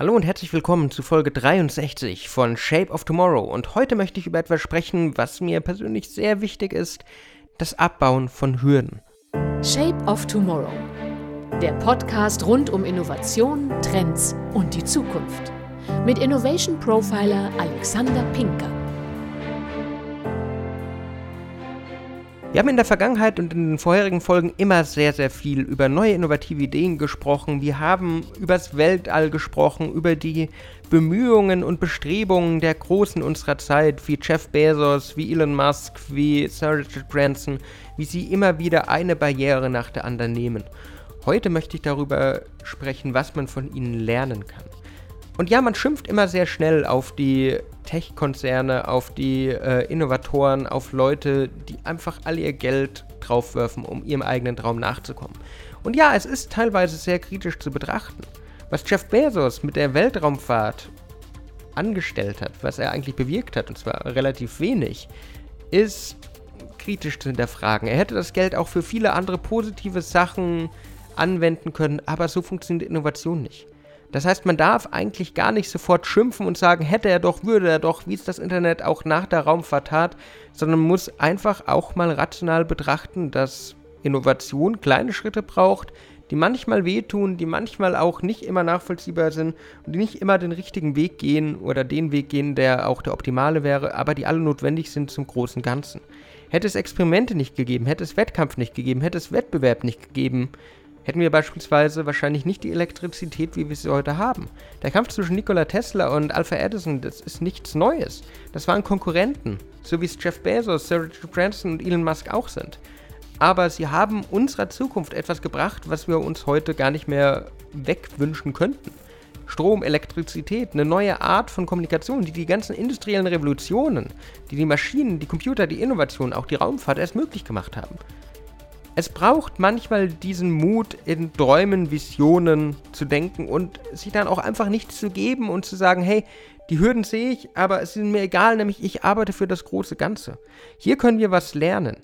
Hallo und herzlich willkommen zu Folge 63 von Shape of Tomorrow. Und heute möchte ich über etwas sprechen, was mir persönlich sehr wichtig ist: das Abbauen von Hürden. Shape of Tomorrow. Der Podcast rund um Innovation, Trends und die Zukunft. Mit Innovation Profiler Alexander Pinker. Wir haben in der Vergangenheit und in den vorherigen Folgen immer sehr, sehr viel über neue innovative Ideen gesprochen. Wir haben übers Weltall gesprochen, über die Bemühungen und Bestrebungen der Großen unserer Zeit, wie Jeff Bezos, wie Elon Musk, wie Sir Richard Branson, wie sie immer wieder eine Barriere nach der anderen nehmen. Heute möchte ich darüber sprechen, was man von ihnen lernen kann. Und ja, man schimpft immer sehr schnell auf die Tech-Konzerne, auf die äh, Innovatoren, auf Leute, die einfach alle ihr Geld draufwerfen, um ihrem eigenen Traum nachzukommen. Und ja, es ist teilweise sehr kritisch zu betrachten. Was Jeff Bezos mit der Weltraumfahrt angestellt hat, was er eigentlich bewirkt hat, und zwar relativ wenig, ist kritisch zu hinterfragen. Er hätte das Geld auch für viele andere positive Sachen anwenden können, aber so funktioniert Innovation nicht. Das heißt, man darf eigentlich gar nicht sofort schimpfen und sagen, hätte er doch, würde er doch, wie es das Internet auch nach der Raumfahrt tat, sondern muss einfach auch mal rational betrachten, dass Innovation kleine Schritte braucht, die manchmal wehtun, die manchmal auch nicht immer nachvollziehbar sind und die nicht immer den richtigen Weg gehen oder den Weg gehen, der auch der optimale wäre, aber die alle notwendig sind zum großen Ganzen. Hätte es Experimente nicht gegeben, hätte es Wettkampf nicht gegeben, hätte es Wettbewerb nicht gegeben, hätten wir beispielsweise wahrscheinlich nicht die Elektrizität, wie wir sie heute haben. Der Kampf zwischen Nikola Tesla und Alpha Edison, das ist nichts Neues. Das waren Konkurrenten, so wie es Jeff Bezos, Sir Richard Branson und Elon Musk auch sind. Aber sie haben unserer Zukunft etwas gebracht, was wir uns heute gar nicht mehr wegwünschen könnten. Strom, Elektrizität, eine neue Art von Kommunikation, die die ganzen industriellen Revolutionen, die die Maschinen, die Computer, die Innovationen, auch die Raumfahrt erst möglich gemacht haben. Es braucht manchmal diesen Mut, in Träumen, Visionen zu denken und sich dann auch einfach nichts zu geben und zu sagen, hey, die Hürden sehe ich, aber es ist mir egal, nämlich ich arbeite für das große Ganze. Hier können wir was lernen.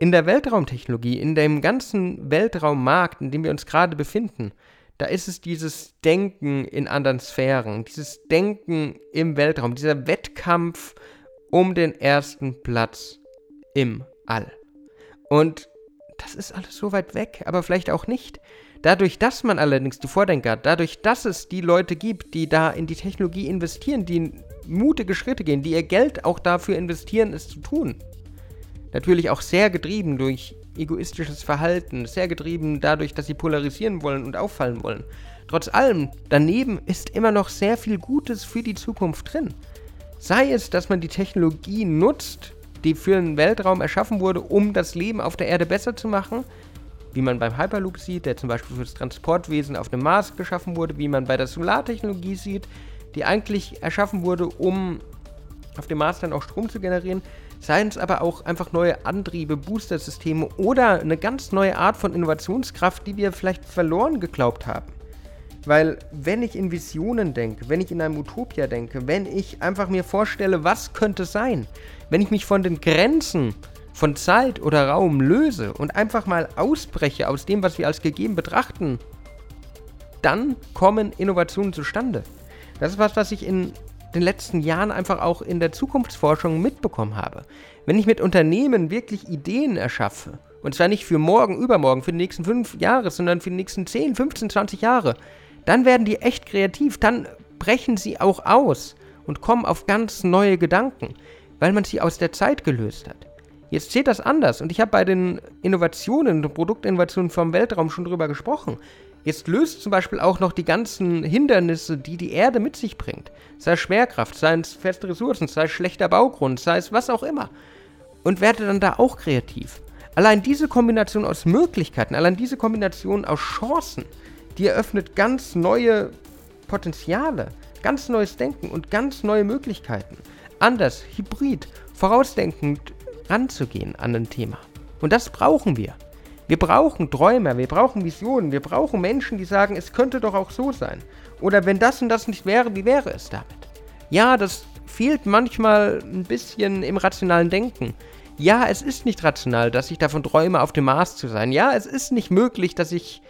In der Weltraumtechnologie, in dem ganzen Weltraummarkt, in dem wir uns gerade befinden, da ist es dieses Denken in anderen Sphären, dieses Denken im Weltraum, dieser Wettkampf um den ersten Platz im All. Und das ist alles so weit weg, aber vielleicht auch nicht. Dadurch, dass man allerdings die Vordenker hat, dadurch, dass es die Leute gibt, die da in die Technologie investieren, die mutige Schritte gehen, die ihr Geld auch dafür investieren, es zu tun. Natürlich auch sehr getrieben durch egoistisches Verhalten, sehr getrieben dadurch, dass sie polarisieren wollen und auffallen wollen. Trotz allem, daneben ist immer noch sehr viel Gutes für die Zukunft drin. Sei es, dass man die Technologie nutzt, die für den Weltraum erschaffen wurde, um das Leben auf der Erde besser zu machen. Wie man beim Hyperloop sieht, der zum Beispiel für das Transportwesen auf dem Mars geschaffen wurde, wie man bei der Solartechnologie sieht, die eigentlich erschaffen wurde, um auf dem Mars dann auch Strom zu generieren, seien es aber auch einfach neue Antriebe, Booster-Systeme oder eine ganz neue Art von Innovationskraft, die wir vielleicht verloren geglaubt haben. Weil wenn ich in Visionen denke, wenn ich in einem Utopia denke, wenn ich einfach mir vorstelle, was könnte sein, wenn ich mich von den Grenzen von Zeit oder Raum löse und einfach mal ausbreche aus dem, was wir als gegeben betrachten, dann kommen Innovationen zustande. Das ist was, was ich in den letzten Jahren einfach auch in der Zukunftsforschung mitbekommen habe. Wenn ich mit Unternehmen wirklich Ideen erschaffe, und zwar nicht für morgen, übermorgen, für die nächsten fünf Jahre, sondern für die nächsten 10, 15, 20 Jahre, dann werden die echt kreativ, dann brechen sie auch aus und kommen auf ganz neue Gedanken, weil man sie aus der Zeit gelöst hat. Jetzt steht das anders und ich habe bei den Innovationen, Produktinnovationen vom Weltraum schon drüber gesprochen. Jetzt löst zum Beispiel auch noch die ganzen Hindernisse, die die Erde mit sich bringt. Sei es Schwerkraft, sei es feste Ressourcen, sei es schlechter Baugrund, sei es was auch immer. Und werde dann da auch kreativ. Allein diese Kombination aus Möglichkeiten, allein diese Kombination aus Chancen, die eröffnet ganz neue Potenziale, ganz neues Denken und ganz neue Möglichkeiten. Anders, hybrid, vorausdenkend ranzugehen an ein Thema. Und das brauchen wir. Wir brauchen Träumer, wir brauchen Visionen, wir brauchen Menschen, die sagen, es könnte doch auch so sein. Oder wenn das und das nicht wäre, wie wäre es damit? Ja, das fehlt manchmal ein bisschen im rationalen Denken. Ja, es ist nicht rational, dass ich davon träume, auf dem Mars zu sein. Ja, es ist nicht möglich, dass ich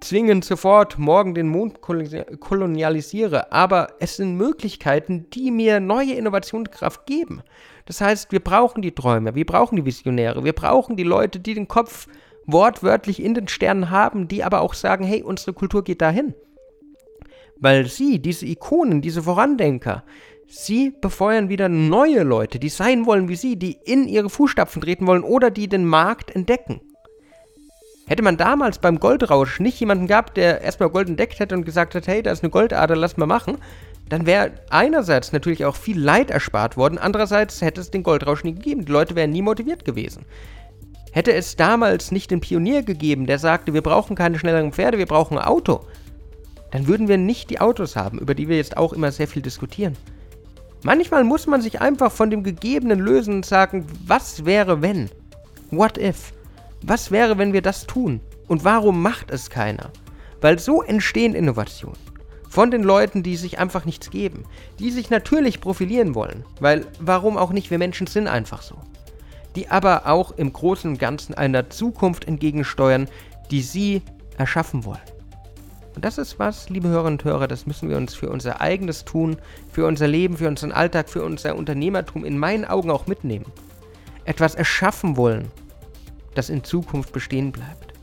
zwingend sofort morgen den Mond kolonialisiere, aber es sind Möglichkeiten, die mir neue Innovationskraft geben. Das heißt, wir brauchen die Träume, wir brauchen die Visionäre, wir brauchen die Leute, die den Kopf wortwörtlich in den Sternen haben, die aber auch sagen, hey, unsere Kultur geht dahin. Weil sie, diese Ikonen, diese Vorandenker, sie befeuern wieder neue Leute, die sein wollen wie sie, die in ihre Fußstapfen treten wollen oder die den Markt entdecken. Hätte man damals beim Goldrausch nicht jemanden gehabt, der erstmal Gold entdeckt hätte und gesagt hat, hey, da ist eine Goldader, lass mal machen, dann wäre einerseits natürlich auch viel Leid erspart worden, andererseits hätte es den Goldrausch nie gegeben. Die Leute wären nie motiviert gewesen. Hätte es damals nicht den Pionier gegeben, der sagte, wir brauchen keine schnelleren Pferde, wir brauchen ein Auto, dann würden wir nicht die Autos haben, über die wir jetzt auch immer sehr viel diskutieren. Manchmal muss man sich einfach von dem Gegebenen lösen und sagen, was wäre wenn? What if? Was wäre, wenn wir das tun? Und warum macht es keiner? Weil so entstehen Innovationen. Von den Leuten, die sich einfach nichts geben. Die sich natürlich profilieren wollen. Weil warum auch nicht? Wir Menschen sind einfach so. Die aber auch im Großen und Ganzen einer Zukunft entgegensteuern, die sie erschaffen wollen. Und das ist was, liebe Hörerinnen und Hörer, das müssen wir uns für unser eigenes Tun, für unser Leben, für unseren Alltag, für unser Unternehmertum in meinen Augen auch mitnehmen. Etwas erschaffen wollen, das in Zukunft bestehen bleibt.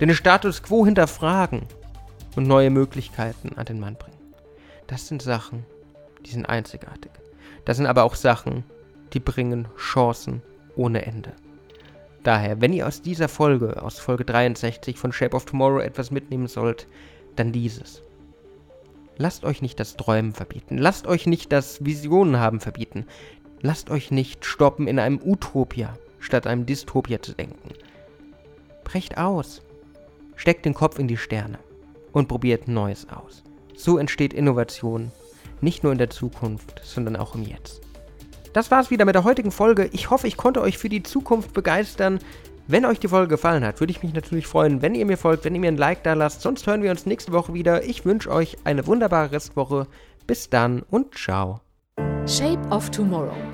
Den Status quo hinterfragen und neue Möglichkeiten an den Mann bringen. Das sind Sachen, die sind einzigartig. Das sind aber auch Sachen, die bringen Chancen ohne Ende. Daher, wenn ihr aus dieser Folge, aus Folge 63 von Shape of Tomorrow etwas mitnehmen sollt, dann dieses. Lasst euch nicht das Träumen verbieten. Lasst euch nicht das Visionen haben verbieten. Lasst euch nicht stoppen in einem Utopia, statt einem Dystopia zu denken. Brecht aus. Steckt den Kopf in die Sterne und probiert Neues aus. So entsteht Innovation, nicht nur in der Zukunft, sondern auch im Jetzt. Das war's wieder mit der heutigen Folge. Ich hoffe, ich konnte euch für die Zukunft begeistern. Wenn euch die Folge gefallen hat, würde ich mich natürlich freuen, wenn ihr mir folgt, wenn ihr mir ein Like da lasst. Sonst hören wir uns nächste Woche wieder. Ich wünsche euch eine wunderbare Restwoche. Bis dann und ciao. Shape of Tomorrow.